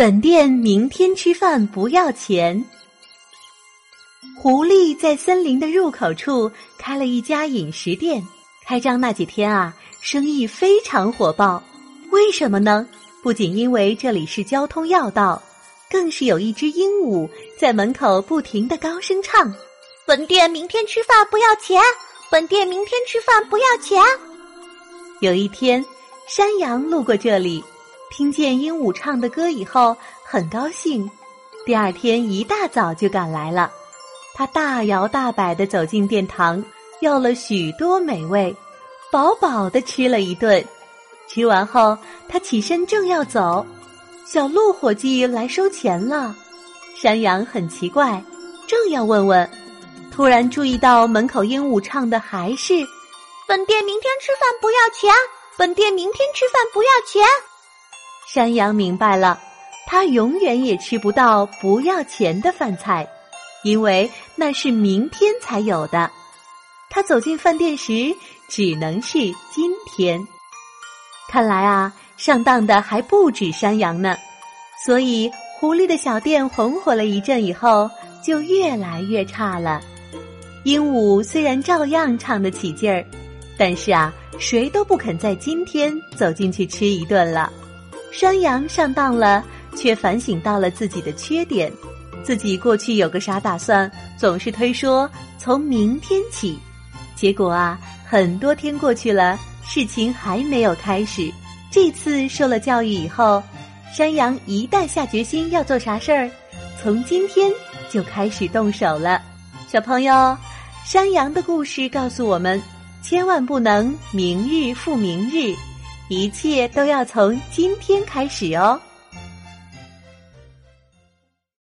本店明天吃饭不要钱。狐狸在森林的入口处开了一家饮食店，开张那几天啊，生意非常火爆。为什么呢？不仅因为这里是交通要道，更是有一只鹦鹉在门口不停的高声唱：“本店明天吃饭不要钱，本店明天吃饭不要钱。”有一天，山羊路过这里。听见鹦鹉唱的歌以后，很高兴。第二天一大早就赶来了。他大摇大摆的走进殿堂，要了许多美味，饱饱的吃了一顿。吃完后，他起身正要走，小鹿伙计来收钱了。山羊很奇怪，正要问问，突然注意到门口鹦鹉唱的还是：“本店明天吃饭不要钱，本店明天吃饭不要钱。”山羊明白了，他永远也吃不到不要钱的饭菜，因为那是明天才有的。他走进饭店时，只能是今天。看来啊，上当的还不止山羊呢。所以，狐狸的小店红火了一阵以后，就越来越差了。鹦鹉虽然照样唱得起劲儿，但是啊，谁都不肯在今天走进去吃一顿了。山羊上当了，却反省到了自己的缺点。自己过去有个啥打算，总是推说从明天起。结果啊，很多天过去了，事情还没有开始。这次受了教育以后，山羊一旦下决心要做啥事儿，从今天就开始动手了。小朋友，山羊的故事告诉我们，千万不能明日复明日。一切都要从今天开始哦。